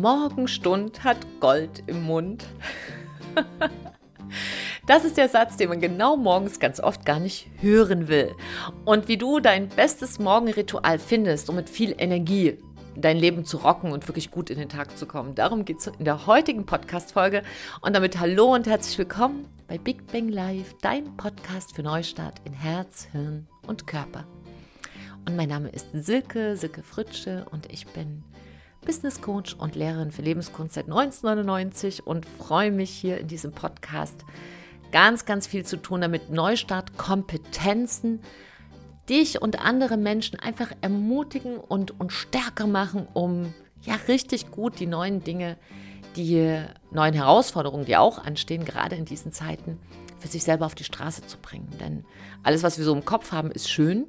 Morgenstund hat Gold im Mund. Das ist der Satz, den man genau morgens ganz oft gar nicht hören will. Und wie du dein bestes Morgenritual findest, um mit viel Energie dein Leben zu rocken und wirklich gut in den Tag zu kommen. Darum geht es in der heutigen Podcast-Folge. Und damit hallo und herzlich willkommen bei Big Bang Live, dein Podcast für Neustart in Herz, Hirn und Körper. Und mein Name ist Silke, Silke Fritsche und ich bin Business Coach und Lehrerin für Lebenskunst seit 1999 und freue mich hier in diesem Podcast ganz, ganz viel zu tun, damit Neustart Kompetenzen dich und andere Menschen einfach ermutigen und, und stärker machen, um ja richtig gut die neuen Dinge, die neuen Herausforderungen, die auch anstehen, gerade in diesen Zeiten, für sich selber auf die Straße zu bringen. Denn alles, was wir so im Kopf haben, ist schön.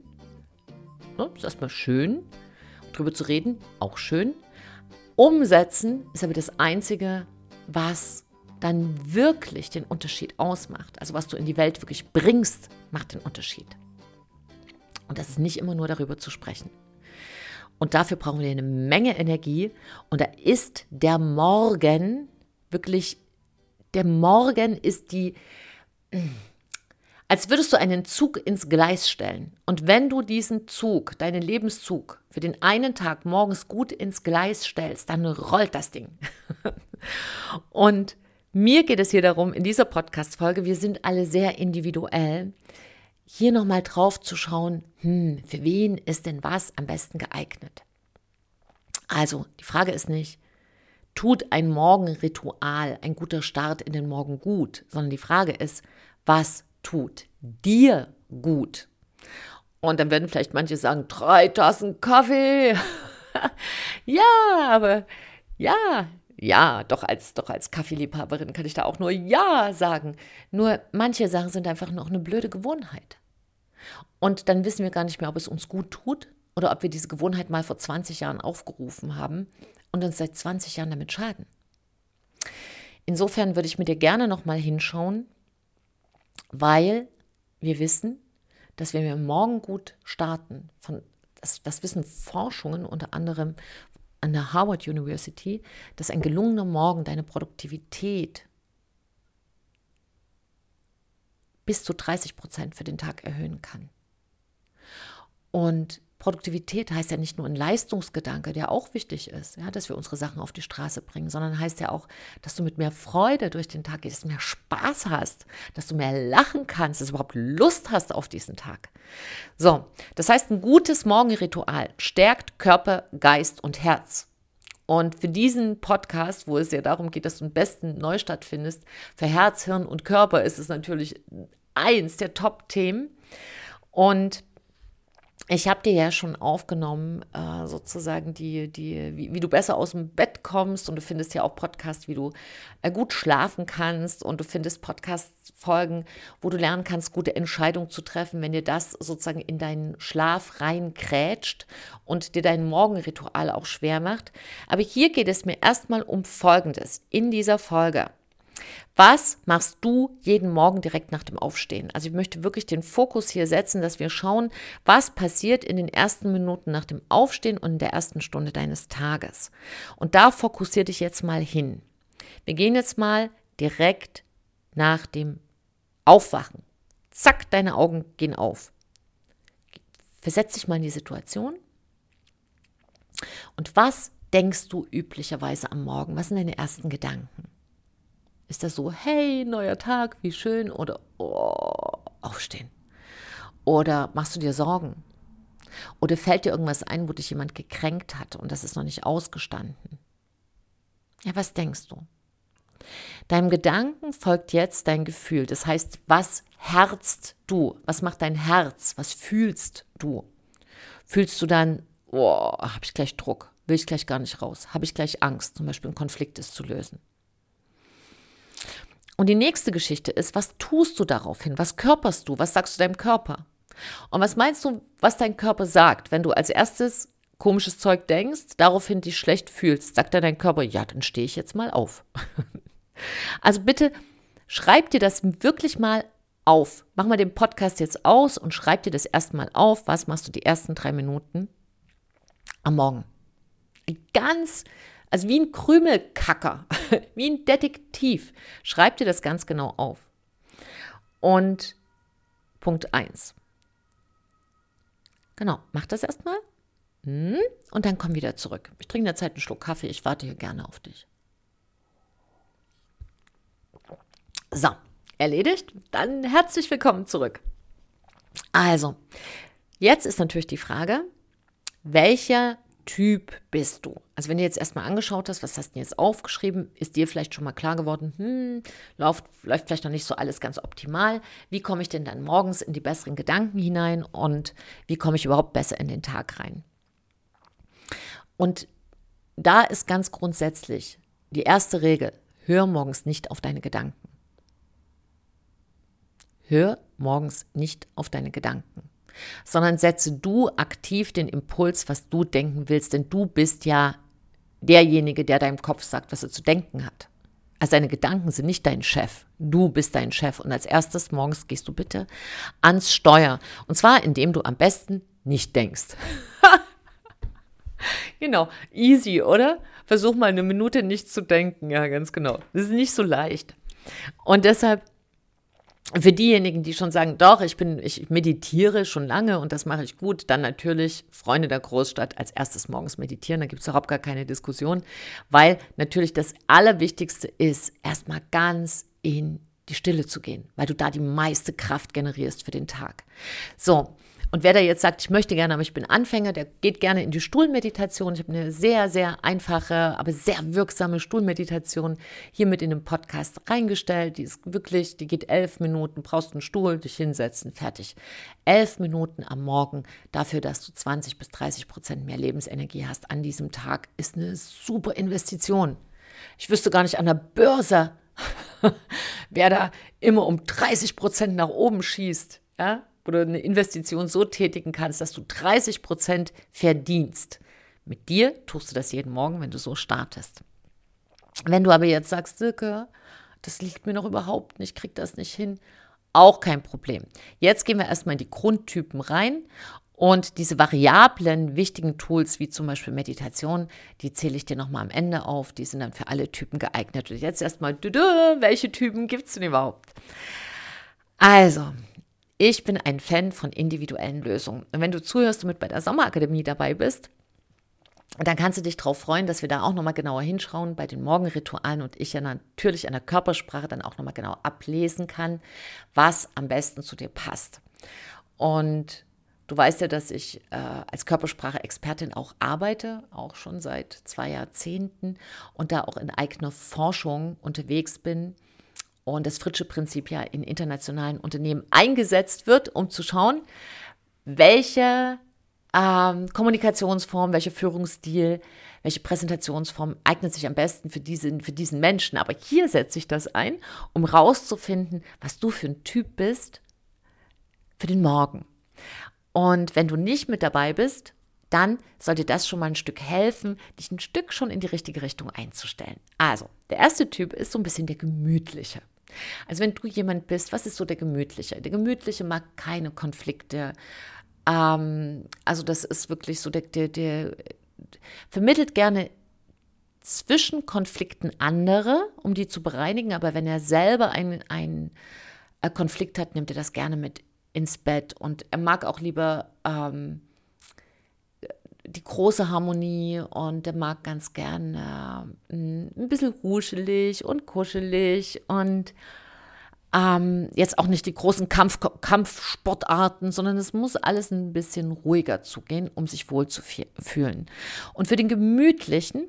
Ne? Ist erstmal schön. Drüber zu reden, auch schön. Umsetzen ist aber das Einzige, was dann wirklich den Unterschied ausmacht. Also was du in die Welt wirklich bringst, macht den Unterschied. Und das ist nicht immer nur darüber zu sprechen. Und dafür brauchen wir eine Menge Energie. Und da ist der Morgen wirklich, der Morgen ist die, als würdest du einen Zug ins Gleis stellen. Und wenn du diesen Zug, deinen Lebenszug, für den einen Tag morgens gut ins Gleis stellst, dann rollt das Ding. Und mir geht es hier darum, in dieser Podcast-Folge, wir sind alle sehr individuell, hier nochmal drauf zu schauen, hm, für wen ist denn was am besten geeignet? Also, die Frage ist nicht, tut ein Morgenritual, ein guter Start in den Morgen gut, sondern die Frage ist, was tut dir gut? Und dann werden vielleicht manche sagen, drei Tassen Kaffee. ja, aber ja, ja, doch als, doch als Kaffeeliebhaberin kann ich da auch nur Ja sagen. Nur manche Sachen sind einfach noch eine blöde Gewohnheit. Und dann wissen wir gar nicht mehr, ob es uns gut tut oder ob wir diese Gewohnheit mal vor 20 Jahren aufgerufen haben und uns seit 20 Jahren damit schaden. Insofern würde ich mit dir gerne nochmal hinschauen, weil wir wissen, dass wenn wir morgen gut starten, von, das, das wissen Forschungen unter anderem an der Harvard University, dass ein gelungener Morgen deine Produktivität bis zu 30 Prozent für den Tag erhöhen kann. Und Produktivität heißt ja nicht nur ein Leistungsgedanke, der auch wichtig ist, ja, dass wir unsere Sachen auf die Straße bringen, sondern heißt ja auch, dass du mit mehr Freude durch den Tag gehst, mehr Spaß hast, dass du mehr lachen kannst, dass du überhaupt Lust hast auf diesen Tag. So, das heißt, ein gutes Morgenritual stärkt Körper, Geist und Herz. Und für diesen Podcast, wo es ja darum geht, dass du einen besten Neustart findest, für Herz, Hirn und Körper ist es natürlich eins der Top-Themen. Und ich habe dir ja schon aufgenommen, äh, sozusagen, die, die, wie, wie, du besser aus dem Bett kommst und du findest ja auch Podcasts, wie du äh, gut schlafen kannst und du findest Podcast-Folgen, wo du lernen kannst, gute Entscheidungen zu treffen, wenn dir das sozusagen in deinen Schlaf reinkrätscht und dir dein Morgenritual auch schwer macht. Aber hier geht es mir erstmal um Folgendes in dieser Folge. Was machst du jeden Morgen direkt nach dem Aufstehen? Also ich möchte wirklich den Fokus hier setzen, dass wir schauen, was passiert in den ersten Minuten nach dem Aufstehen und in der ersten Stunde deines Tages. Und da fokussiere dich jetzt mal hin. Wir gehen jetzt mal direkt nach dem Aufwachen. Zack, deine Augen gehen auf. Versetz dich mal in die Situation. Und was denkst du üblicherweise am Morgen? Was sind deine ersten Gedanken? Ist das so, hey, neuer Tag, wie schön? Oder, oh, aufstehen? Oder machst du dir Sorgen? Oder fällt dir irgendwas ein, wo dich jemand gekränkt hat und das ist noch nicht ausgestanden? Ja, was denkst du? Deinem Gedanken folgt jetzt dein Gefühl. Das heißt, was herzt du? Was macht dein Herz? Was fühlst du? Fühlst du dann, oh, habe ich gleich Druck? Will ich gleich gar nicht raus? Habe ich gleich Angst, zum Beispiel einen Konflikt ist zu lösen? Und die nächste Geschichte ist, was tust du daraufhin? Was körperst du? Was sagst du deinem Körper? Und was meinst du, was dein Körper sagt, wenn du als erstes komisches Zeug denkst, daraufhin dich schlecht fühlst? Sagt dann dein Körper, ja, dann stehe ich jetzt mal auf. also bitte schreib dir das wirklich mal auf. Mach mal den Podcast jetzt aus und schreib dir das erstmal auf. Was machst du die ersten drei Minuten am Morgen? Ganz Also wie ein Krümelkacker, wie ein Detektiv. Schreib dir das ganz genau auf. Und Punkt 1. Genau, mach das erstmal. Hm, und dann komm wieder zurück. Ich trinke in der Zeit einen Schluck Kaffee. Ich warte hier gerne auf dich. So, erledigt. Dann herzlich willkommen zurück. Also, jetzt ist natürlich die Frage, welcher Typ bist du? Also wenn du jetzt erstmal angeschaut hast, was hast du jetzt aufgeschrieben, ist dir vielleicht schon mal klar geworden, hm, läuft, läuft vielleicht noch nicht so alles ganz optimal. Wie komme ich denn dann morgens in die besseren Gedanken hinein und wie komme ich überhaupt besser in den Tag rein? Und da ist ganz grundsätzlich die erste Regel, hör morgens nicht auf deine Gedanken. Hör morgens nicht auf deine Gedanken, sondern setze du aktiv den Impuls, was du denken willst, denn du bist ja derjenige, der deinem Kopf sagt, was er zu denken hat. Also deine Gedanken sind nicht dein Chef. Du bist dein Chef. Und als erstes morgens gehst du bitte ans Steuer. Und zwar, indem du am besten nicht denkst. genau, easy, oder? Versuch mal eine Minute nicht zu denken. Ja, ganz genau. Das ist nicht so leicht. Und deshalb für diejenigen, die schon sagen, doch, ich bin, ich meditiere schon lange und das mache ich gut, dann natürlich Freunde der Großstadt als erstes morgens meditieren. Da gibt es überhaupt gar keine Diskussion, weil natürlich das Allerwichtigste ist, erstmal ganz in die Stille zu gehen, weil du da die meiste Kraft generierst für den Tag. So, und wer da jetzt sagt, ich möchte gerne, aber ich bin Anfänger, der geht gerne in die Stuhlmeditation. Ich habe eine sehr, sehr einfache, aber sehr wirksame Stuhlmeditation hier mit in den Podcast reingestellt. Die ist wirklich, die geht elf Minuten, brauchst einen Stuhl, dich hinsetzen, fertig. Elf Minuten am Morgen dafür, dass du 20 bis 30 Prozent mehr Lebensenergie hast an diesem Tag, ist eine super Investition. Ich wüsste gar nicht an der Börse, wer da immer um 30 Prozent nach oben schießt. Ja, du eine Investition so tätigen kannst, dass du 30 Prozent verdienst. Mit dir tust du das jeden Morgen, wenn du so startest. Wenn du aber jetzt sagst, Silke, das liegt mir noch überhaupt nicht, krieg das nicht hin, auch kein Problem. Jetzt gehen wir erstmal in die Grundtypen rein und diese variablen, wichtigen Tools, wie zum Beispiel Meditation, die zähle ich dir nochmal am Ende auf. Die sind dann für alle Typen geeignet. Und jetzt erstmal, welche Typen gibt es denn überhaupt? Also, ich bin ein Fan von individuellen Lösungen. Und wenn du zuhörst und mit bei der Sommerakademie dabei bist, dann kannst du dich darauf freuen, dass wir da auch nochmal genauer hinschauen bei den Morgenritualen und ich ja natürlich an der Körpersprache dann auch nochmal genau ablesen kann, was am besten zu dir passt. Und du weißt ja, dass ich äh, als Körpersprache-Expertin auch arbeite, auch schon seit zwei Jahrzehnten und da auch in eigener Forschung unterwegs bin und das Fritsche-Prinzip ja in internationalen Unternehmen eingesetzt wird, um zu schauen, welche ähm, Kommunikationsform, welcher Führungsstil, welche Präsentationsform eignet sich am besten für diesen, für diesen Menschen. Aber hier setze ich das ein, um rauszufinden, was du für ein Typ bist für den Morgen. Und wenn du nicht mit dabei bist, dann sollte das schon mal ein Stück helfen, dich ein Stück schon in die richtige Richtung einzustellen. Also, der erste Typ ist so ein bisschen der gemütliche. Also wenn du jemand bist, was ist so der Gemütliche? Der Gemütliche mag keine Konflikte. Ähm, also das ist wirklich so, der, der, der vermittelt gerne zwischen Konflikten andere, um die zu bereinigen, aber wenn er selber einen, äh, Konflikt hat, nimmt er das gerne mit ins Bett und er mag auch lieber ähm, die große Harmonie und der mag ganz gerne ähm, ein bisschen ruschelig und kuschelig und ähm, jetzt auch nicht die großen Kampf, Kampfsportarten, sondern es muss alles ein bisschen ruhiger zugehen, um sich wohl zu fühlen. Und für den gemütlichen,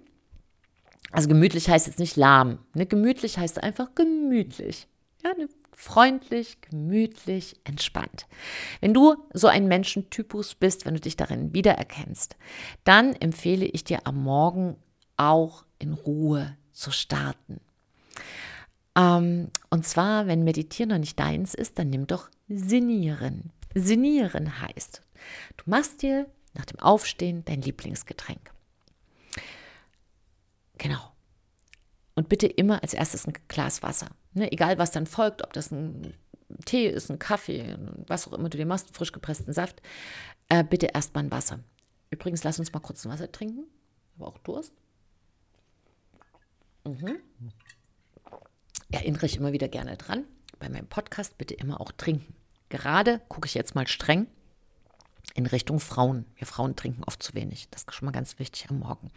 also gemütlich heißt jetzt nicht lahm, ne? gemütlich heißt einfach gemütlich. Ja, eine freundlich, gemütlich, entspannt. Wenn du so ein Menschentypus bist, wenn du dich darin wiedererkennst, dann empfehle ich dir am Morgen auch in Ruhe zu starten. Ähm, und zwar, wenn Meditieren noch nicht deins ist, dann nimm doch Sinieren. Sinieren heißt, du machst dir nach dem Aufstehen dein Lieblingsgetränk. Genau. Und bitte immer als erstes ein Glas Wasser. Ne, egal, was dann folgt, ob das ein Tee ist, ein Kaffee, was auch immer du dir machst, frisch gepressten Saft, äh, bitte erstmal ein Wasser. Übrigens, lass uns mal kurz ein Wasser trinken. Ich habe auch Durst. Mhm. Erinnere ich immer wieder gerne dran. Bei meinem Podcast bitte immer auch trinken. Gerade gucke ich jetzt mal streng in Richtung Frauen. Wir Frauen trinken oft zu wenig. Das ist schon mal ganz wichtig am Morgen.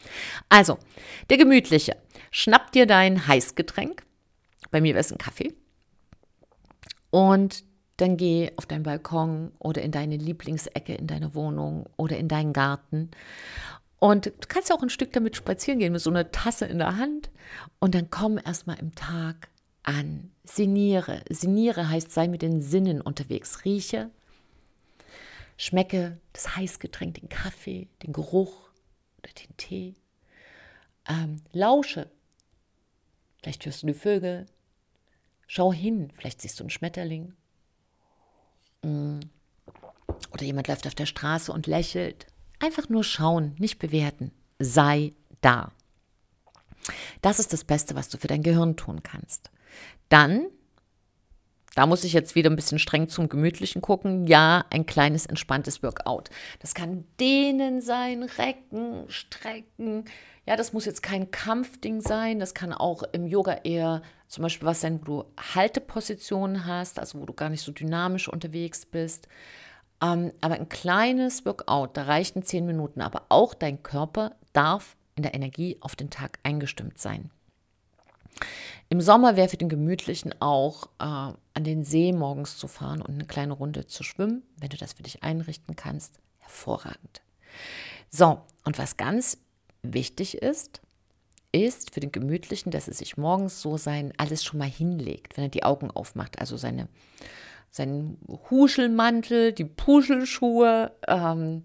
Also, der gemütliche. Schnapp dir dein Heißgetränk. Bei mir wäre es ein Kaffee. Und dann geh auf deinen Balkon oder in deine Lieblingsecke in deine Wohnung oder in deinen Garten. Und du kannst ja auch ein Stück damit spazieren gehen mit so einer Tasse in der Hand. Und dann komm erstmal im Tag an. Siniere. Siniere heißt, sei mit den Sinnen unterwegs. Rieche, schmecke das Heißgetränk, den Kaffee, den Geruch oder den Tee. Ähm, lausche. Vielleicht hörst du die Vögel. Schau hin. Vielleicht siehst du einen Schmetterling. Mm. Oder jemand läuft auf der Straße und lächelt. Einfach nur schauen, nicht bewerten. Sei da. Das ist das Beste, was du für dein Gehirn tun kannst. Dann, da muss ich jetzt wieder ein bisschen streng zum Gemütlichen gucken, ja, ein kleines entspanntes Workout. Das kann Dehnen sein, Recken, Strecken. Ja, das muss jetzt kein Kampfding sein. Das kann auch im Yoga eher zum Beispiel was sein, wo du Haltepositionen hast, also wo du gar nicht so dynamisch unterwegs bist. Ähm, aber ein kleines Workout, da reichen zehn Minuten. Aber auch dein Körper darf in der Energie auf den Tag eingestimmt sein. Im Sommer wäre für den Gemütlichen auch äh, an den See morgens zu fahren und eine kleine Runde zu schwimmen, wenn du das für dich einrichten kannst. Hervorragend. So, und was ganz wichtig ist, ist für den Gemütlichen, dass er sich morgens so sein alles schon mal hinlegt, wenn er die Augen aufmacht. Also seine, seinen Huschelmantel, die Puschelschuhe. Ähm,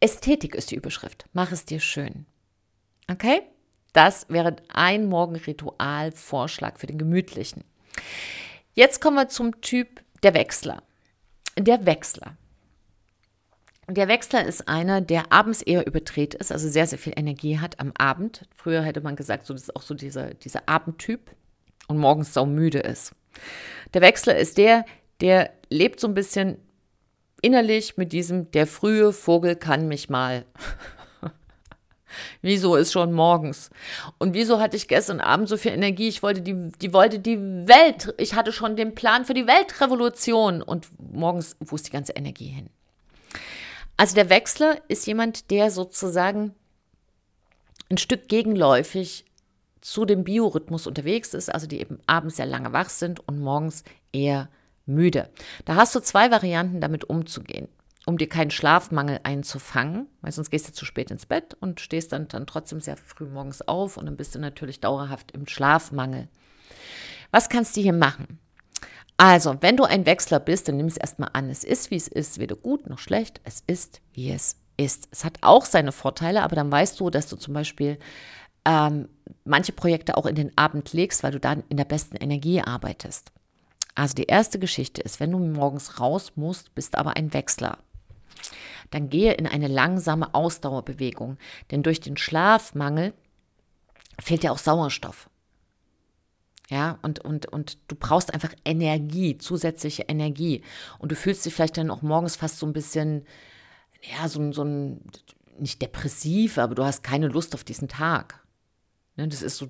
Ästhetik ist die Überschrift. Mach es dir schön. Okay? Das wäre ein Morgenritual-Vorschlag für den Gemütlichen. Jetzt kommen wir zum Typ der Wechsler. Der Wechsler. Der Wechsler ist einer, der abends eher überdreht ist, also sehr, sehr viel Energie hat am Abend. Früher hätte man gesagt, so, das ist auch so dieser, dieser Abendtyp und morgens saumüde ist. Der Wechsler ist der, der lebt so ein bisschen innerlich mit diesem, der frühe Vogel kann mich mal. Wieso ist schon morgens? Und wieso hatte ich gestern Abend so viel Energie? Ich wollte die, die wollte die Welt, ich hatte schon den Plan für die Weltrevolution und morgens, wo ist die ganze Energie hin? Also der Wechsler ist jemand, der sozusagen ein Stück gegenläufig zu dem Biorhythmus unterwegs ist, also die eben abends sehr lange wach sind und morgens eher müde. Da hast du zwei Varianten, damit umzugehen um dir keinen Schlafmangel einzufangen, weil sonst gehst du zu spät ins Bett und stehst dann, dann trotzdem sehr früh morgens auf und dann bist du natürlich dauerhaft im Schlafmangel. Was kannst du hier machen? Also, wenn du ein Wechsler bist, dann nimm es erstmal an. Es ist, wie es ist, weder gut noch schlecht. Es ist, wie es ist. Es hat auch seine Vorteile, aber dann weißt du, dass du zum Beispiel ähm, manche Projekte auch in den Abend legst, weil du dann in der besten Energie arbeitest. Also die erste Geschichte ist, wenn du morgens raus musst, bist aber ein Wechsler dann gehe in eine langsame Ausdauerbewegung. Denn durch den Schlafmangel fehlt ja auch Sauerstoff. Ja, und, und, und du brauchst einfach Energie, zusätzliche Energie. Und du fühlst dich vielleicht dann auch morgens fast so ein bisschen, ja, so, so ein, nicht depressiv, aber du hast keine Lust auf diesen Tag. Ne, das ist so,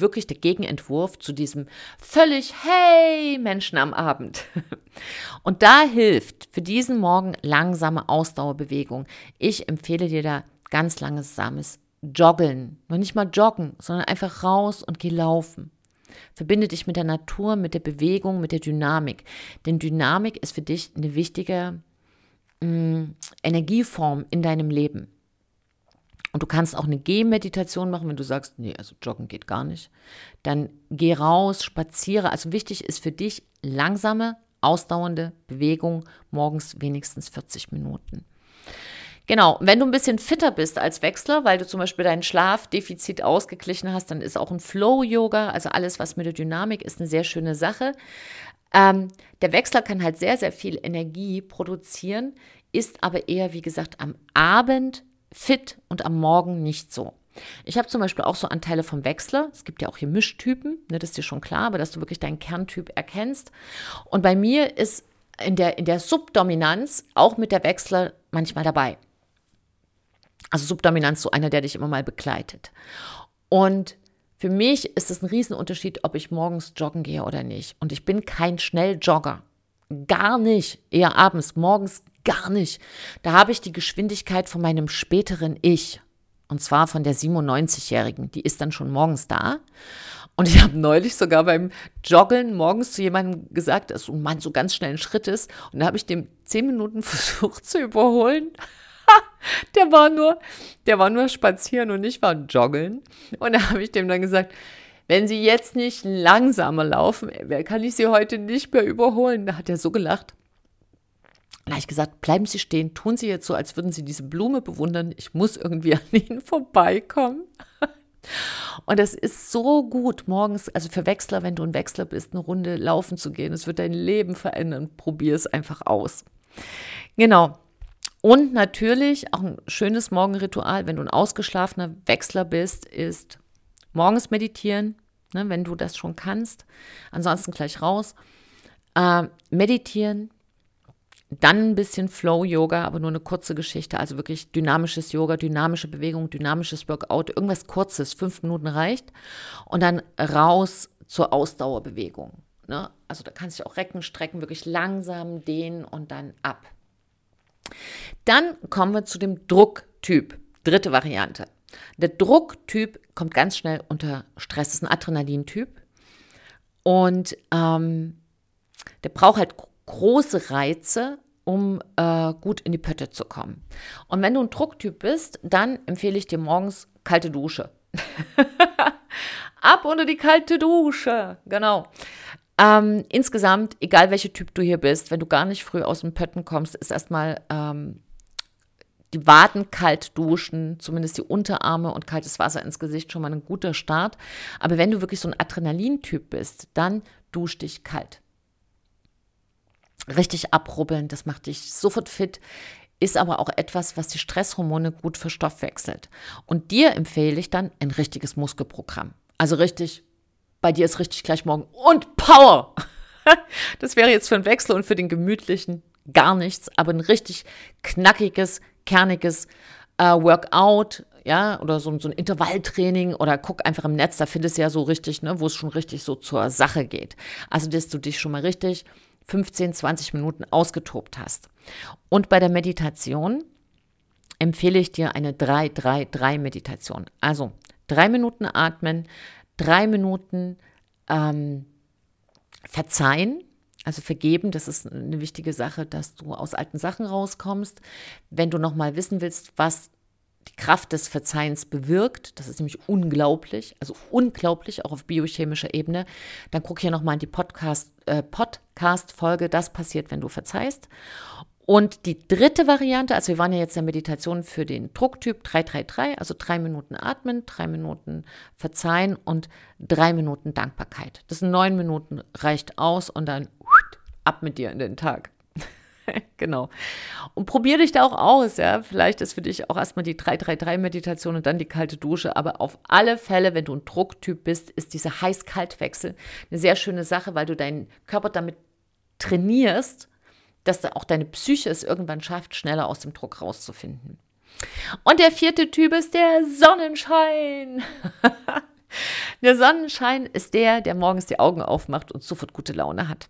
wirklich der Gegenentwurf zu diesem völlig Hey Menschen am Abend. Und da hilft für diesen Morgen langsame Ausdauerbewegung. Ich empfehle dir da ganz langsames Joggeln. Noch nicht mal joggen, sondern einfach raus und geh laufen. Verbinde dich mit der Natur, mit der Bewegung, mit der Dynamik. Denn Dynamik ist für dich eine wichtige mh, mm, Energieform in deinem Leben. Und du kannst auch eine Gehmeditation machen, wenn du sagst, nee, also joggen geht gar nicht. Dann geh raus, spaziere. Also wichtig ist für dich langsame, ausdauernde Bewegung, morgens wenigstens 40 Minuten. Genau, wenn du ein bisschen fitter bist als Wechsler, weil du zum Beispiel dein Schlafdefizit ausgeglichen hast, dann ist auch ein Flow-Yoga, also alles, was mit der Dynamik ist, eine sehr schöne Sache. Ähm, der Wechsler kann halt sehr, sehr viel Energie produzieren, ist aber eher, wie gesagt, am Abend fit und am Morgen nicht so. Ich habe zum Beispiel auch so Anteile vom Wechsler. Es gibt ja auch hier Mischtypen, ne, das ist dir schon klar, aber dass du wirklich deinen Kerntyp erkennst. Und bei mir ist in der, in der Subdominanz auch mit der Wechsler manchmal dabei. Also Subdominanz, so einer, der dich immer mal begleitet. Und Für mich ist es ein Riesenunterschied, ob ich morgens joggen gehe oder nicht. Und ich bin kein Schnelljogger. Gar nicht. Eher abends, morgens gar nicht. Da habe ich die Geschwindigkeit von meinem späteren Ich. Und zwar von der 97-Jährigen. Die ist dann schon morgens da. Und ich habe neulich sogar beim Joggeln morgens zu jemandem gesagt, dass ein Mann so ganz schnell ein Schritt ist. Und da habe ich dem zehn Minuten versucht zu überholen. der war nur, der war nur spazieren und ich war joggeln. Und da habe ich dem dann gesagt, wenn Sie jetzt nicht langsamer laufen, kann ich Sie heute nicht mehr überholen. Da hat er so gelacht. Da habe ich gesagt, bleiben Sie stehen, tun Sie jetzt so, als würden Sie diese Blume bewundern. Ich muss irgendwie an Ihnen vorbeikommen. Und das ist so gut, morgens, also für Wechsler, wenn du ein Wechsler bist, eine Runde laufen zu gehen. Es wird dein Leben verändern. Probier es einfach aus. Genau. Und natürlich auch ein schönes Morgenritual, wenn du ein ausgeschlafener Wechsler bist, ist morgens meditieren, ne, wenn du das schon kannst. Ansonsten gleich raus. Äh, meditieren, dann ein bisschen Flow-Yoga, aber nur eine kurze Geschichte, also wirklich dynamisches Yoga, dynamische Bewegung, dynamisches Workout, irgendwas Kurzes, fünf Minuten reicht. Und dann raus zur Ausdauerbewegung. Ne? Also da kannst du auch recken, strecken, wirklich langsam dehnen und dann ab. Dann kommen wir zu dem Drucktyp. Dritte Variante. Der Drucktyp kommt ganz schnell unter Stress, das ist ein Adrenalintyp. Und ähm, der braucht halt große Reize, um äh, gut in die Pötte zu kommen. Und wenn du ein Drucktyp bist, dann empfehle ich dir morgens kalte Dusche. Ab unter die kalte Dusche, genau. Ähm, insgesamt, egal welcher Typ du hier bist, wenn du gar nicht früh aus dem Pötten kommst, ist erstmal ähm, die Waden kalt duschen, zumindest die Unterarme und kaltes Wasser ins Gesicht schon mal ein guter Start. Aber wenn du wirklich so ein Adrenalintyp bist, dann dusch dich kalt. Richtig abrubbeln, das macht dich sofort fit ist aber auch etwas, was die Stresshormone gut verstoffwechselt. Und dir empfehle ich dann ein richtiges Muskelprogramm. Also richtig bei dir ist richtig gleich morgen und Power. Das wäre jetzt für einen Wechsel und für den gemütlichen gar nichts, aber ein richtig knackiges, kerniges äh, Workout, ja, oder so, so, ein Intervalltraining oder guck einfach im Netz, da findest du ja so richtig, ne, wo es schon richtig so zur Sache geht. Also, dass du dich schon mal richtig 15, 20 Minuten ausgetobt hast. Und bei der Meditation empfehle ich dir eine 3-3-3-Meditation. Also drei Minuten atmen, drei Minuten ähm, verzeihen, also vergeben, das ist eine wichtige Sache, dass du aus alten Sachen rauskommst. Wenn du nochmal wissen willst, was die Kraft des Verzeihens bewirkt, das ist nämlich unglaublich, also unglaublich, auch auf biochemischer Ebene, dann guck hier nochmal in die Podcast, äh, Podcast-Folge, das passiert, wenn du verzeihst. Und die dritte Variante, also wir waren ja jetzt in der Meditation für den Drucktyp 333, also drei Minuten atmen, drei Minuten verzeihen und drei Minuten Dankbarkeit. Das sind neun Minuten, reicht aus und dann ab mit dir in den Tag. genau. Und probier dich da auch aus, ja. Vielleicht ist für dich auch erstmal die 333-Meditation und dann die kalte Dusche. Aber auf alle Fälle, wenn du ein Drucktyp bist, ist dieser Heiß-Kalt-Wechsel eine sehr schöne Sache, weil du deinen Körper damit trainierst, dass auch deine Psyche es irgendwann schafft, schneller aus dem Druck rauszufinden. Und der vierte Typ ist der Sonnenschein. der Sonnenschein ist der, der morgens die Augen aufmacht und sofort gute Laune hat.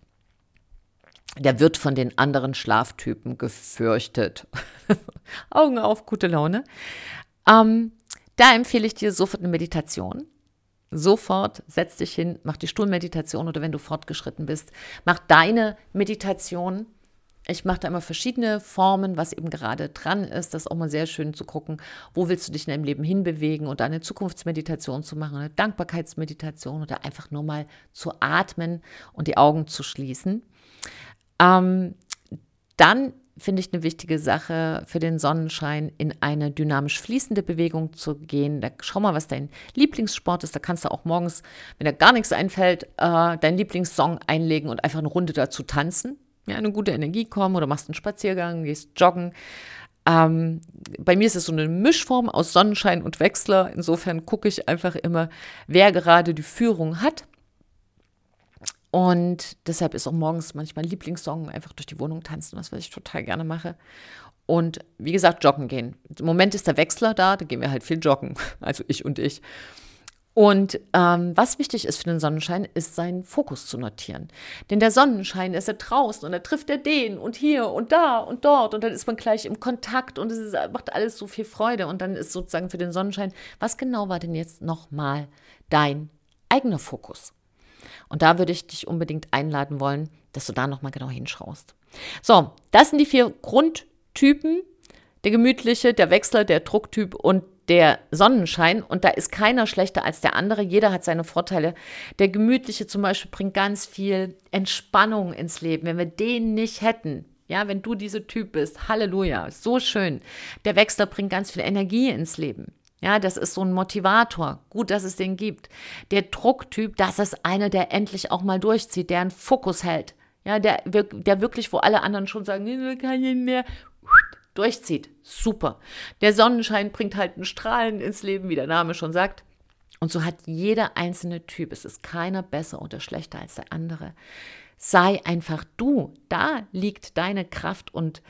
Der wird von den anderen Schlaftypen gefürchtet. Augen auf, gute Laune. Ähm, da empfehle ich dir sofort eine Meditation. Sofort setz dich hin, mach die Stuhlmeditation oder wenn du fortgeschritten bist, mach deine Meditation ich mache da immer verschiedene Formen, was eben gerade dran ist. Das ist auch mal sehr schön zu gucken, wo willst du dich in deinem Leben hinbewegen und eine Zukunftsmeditation zu machen, eine Dankbarkeitsmeditation oder einfach nur mal zu atmen und die Augen zu schließen. Ähm, dann finde ich eine wichtige Sache für den Sonnenschein, in eine dynamisch fließende Bewegung zu gehen. Da schau mal, was dein Lieblingssport ist. Da kannst du auch morgens, wenn dir gar nichts einfällt, äh, deinen Lieblingssong einlegen und einfach eine Runde dazu tanzen ja, eine gute Energie kommen oder machst einen Spaziergang, gehst joggen. Ähm, bei mir ist es so eine Mischform aus Sonnenschein und Wechsler. Insofern gucke ich einfach immer, wer gerade die Führung hat. Und deshalb ist auch morgens manchmal Lieblingssong einfach durch die Wohnung tanzen, was, ich total gerne mache. Und wie gesagt, joggen gehen. Im Moment ist der Wechsler da, da gehen wir halt viel joggen. Also ich und ich. Und ähm, was wichtig ist für den Sonnenschein, ist seinen Fokus zu notieren. Denn der Sonnenschein ist ja draußen und da trifft er den und hier und da und dort und dann ist man gleich im Kontakt und es ist, macht alles so viel Freude. Und dann ist sozusagen für den Sonnenschein, was genau war denn jetzt nochmal dein eigener Fokus? Und da würde ich dich unbedingt einladen wollen, dass du da nochmal genau hinschaust. So, das sind die vier Grundtypen. Der gemütliche, der Wechsler, der Drucktyp und der Sonnenschein und da ist keiner schlechter als der andere. Jeder hat seine Vorteile. Der gemütliche zum Beispiel bringt ganz viel Entspannung ins Leben. Wenn wir den nicht hätten, ja, wenn du dieser Typ bist, Halleluja, so schön. Der Wechsler bringt ganz viel Energie ins Leben. Ja, das ist so ein Motivator. Gut, dass es den gibt. Der Drucktyp, das ist einer, der endlich auch mal durchzieht, der einen Fokus hält. Ja, der, der wirklich, wo alle anderen schon sagen, ich kann nicht mehr, durchzieht. Super. Der Sonnenschein bringt halt ein Strahlen ins Leben, wie der Name schon sagt. Und so hat jeder einzelne Typ, es ist keiner besser oder schlechter als der andere. Sei einfach du. Da liegt deine Kraft und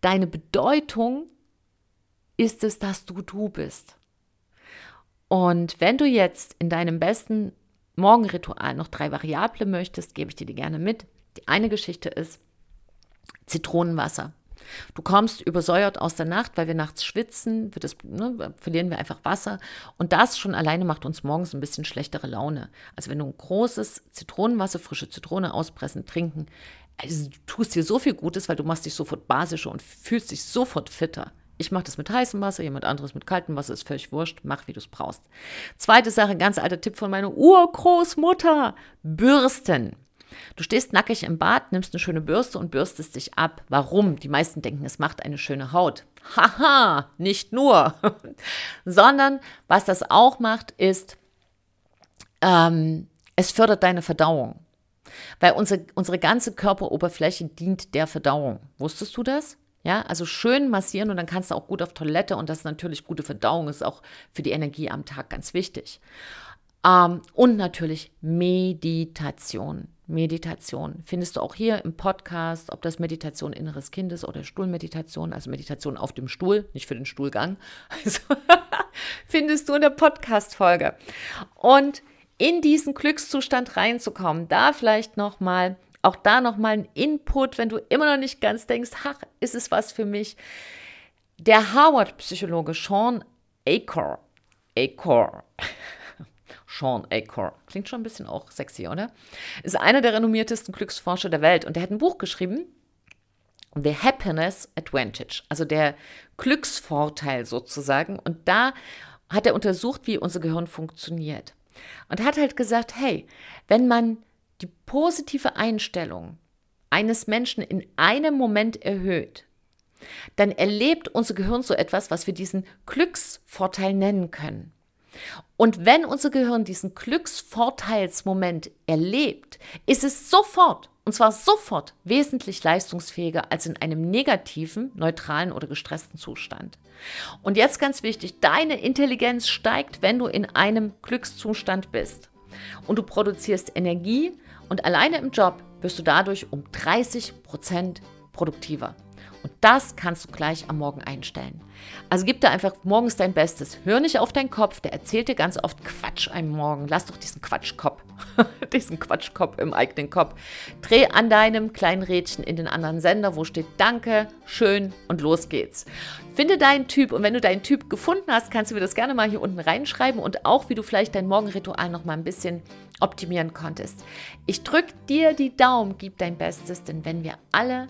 deine Bedeutung ist es, dass du du bist. Und wenn du jetzt in deinem besten Morgenritual noch drei Variable möchtest, gebe ich dir die gerne mit. Die eine Geschichte ist Zitronenwasser. Du kommst übersäuert aus der Nacht, weil wir nachts schwitzen, das, ne, verlieren wir einfach Wasser. Und das schon alleine macht uns morgens ein bisschen schlechtere Laune. Also wenn du ein großes Zitronenwasser, frische Zitrone auspressen, trinken, also du tust dir so viel Gutes, weil du machst dich sofort basischer und fühlst dich sofort fitter. Ich mache das mit heißem Wasser, jemand anderes mit kaltem Wasser, ist völlig wurscht, mach wie du es brauchst. Zweite Sache, ganz alter Tipp von meiner Urgroßmutter, Bürsten. Du stehst nackig im Bad, nimmst eine schöne Bürste und bürstest dich ab. Warum? Die meisten denken, es macht eine schöne Haut. Haha, nicht nur. Sondern was das auch macht, ist, ähm, es fördert deine Verdauung. Weil unsere, unsere ganze Körperoberfläche dient der Verdauung. Wusstest du das? Ja, also schön massieren und dann kannst du auch gut auf Toilette und das ist natürlich gute Verdauung, ist auch für die Energie am Tag ganz wichtig. Ähm, und natürlich Meditation. Meditation. Findest du auch hier im Podcast, ob das Meditation inneres Kindes oder Stuhlmeditation, also Meditation auf dem Stuhl, nicht für den Stuhlgang, also findest du in der Podcast-Folge. Und in diesen Glückszustand reinzukommen, da vielleicht nochmal, auch da nochmal ein Input, wenn du immer noch nicht ganz denkst, ach, ist es was für mich? Der Harvard-Psychologe Sean Acor, Acor, Sean Acor. Klingt schon ein bisschen auch sexy, oder? Ist einer der renommiertesten Glücksforscher der Welt und der hat ein Buch geschrieben, The Happiness Advantage, also der Glücksvorteil sozusagen. Und da hat er untersucht, wie unser Gehirn funktioniert. Und hat halt gesagt, hey, wenn man die positive Einstellung eines Menschen in einem Moment erhöht, dann erlebt unser Gehirn so etwas, was wir diesen Glücksvorteil nennen können. Und wenn unser Gehirn diesen Glücksvorteilsmoment erlebt, ist es sofort, und zwar sofort, wesentlich leistungsfähiger als in einem negativen, neutralen oder gestressten Zustand. Und jetzt ganz wichtig, deine Intelligenz steigt, wenn du in einem Glückszustand bist. Und du produzierst Energie und alleine im Job wirst du dadurch um 30 Prozent produktiver. Und das kannst du gleich am Morgen einstellen. Also gib dir einfach morgens dein Bestes. Hör nicht auf deinen Kopf, der erzählt dir ganz oft Quatsch am Morgen. Lass doch diesen Quatschkopf, diesen Quatschkopf im eigenen Kopf. Dreh an deinem kleinen Rädchen in den anderen Sender, wo steht Danke, schön und los geht's. Finde deinen Typ und wenn du deinen Typ gefunden hast, kannst du mir das gerne mal hier unten reinschreiben und auch, wie du vielleicht dein Morgenritual noch mal ein bisschen optimieren konntest. Ich drücke dir die Daumen, gib dein Bestes, denn wenn wir alle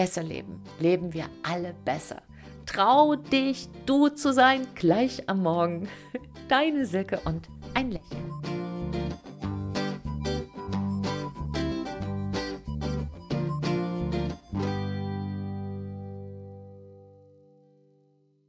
besser leben, leben wir alle besser. Trau dich, du zu sein, gleich am Morgen. Deine Silke und ein Lächeln.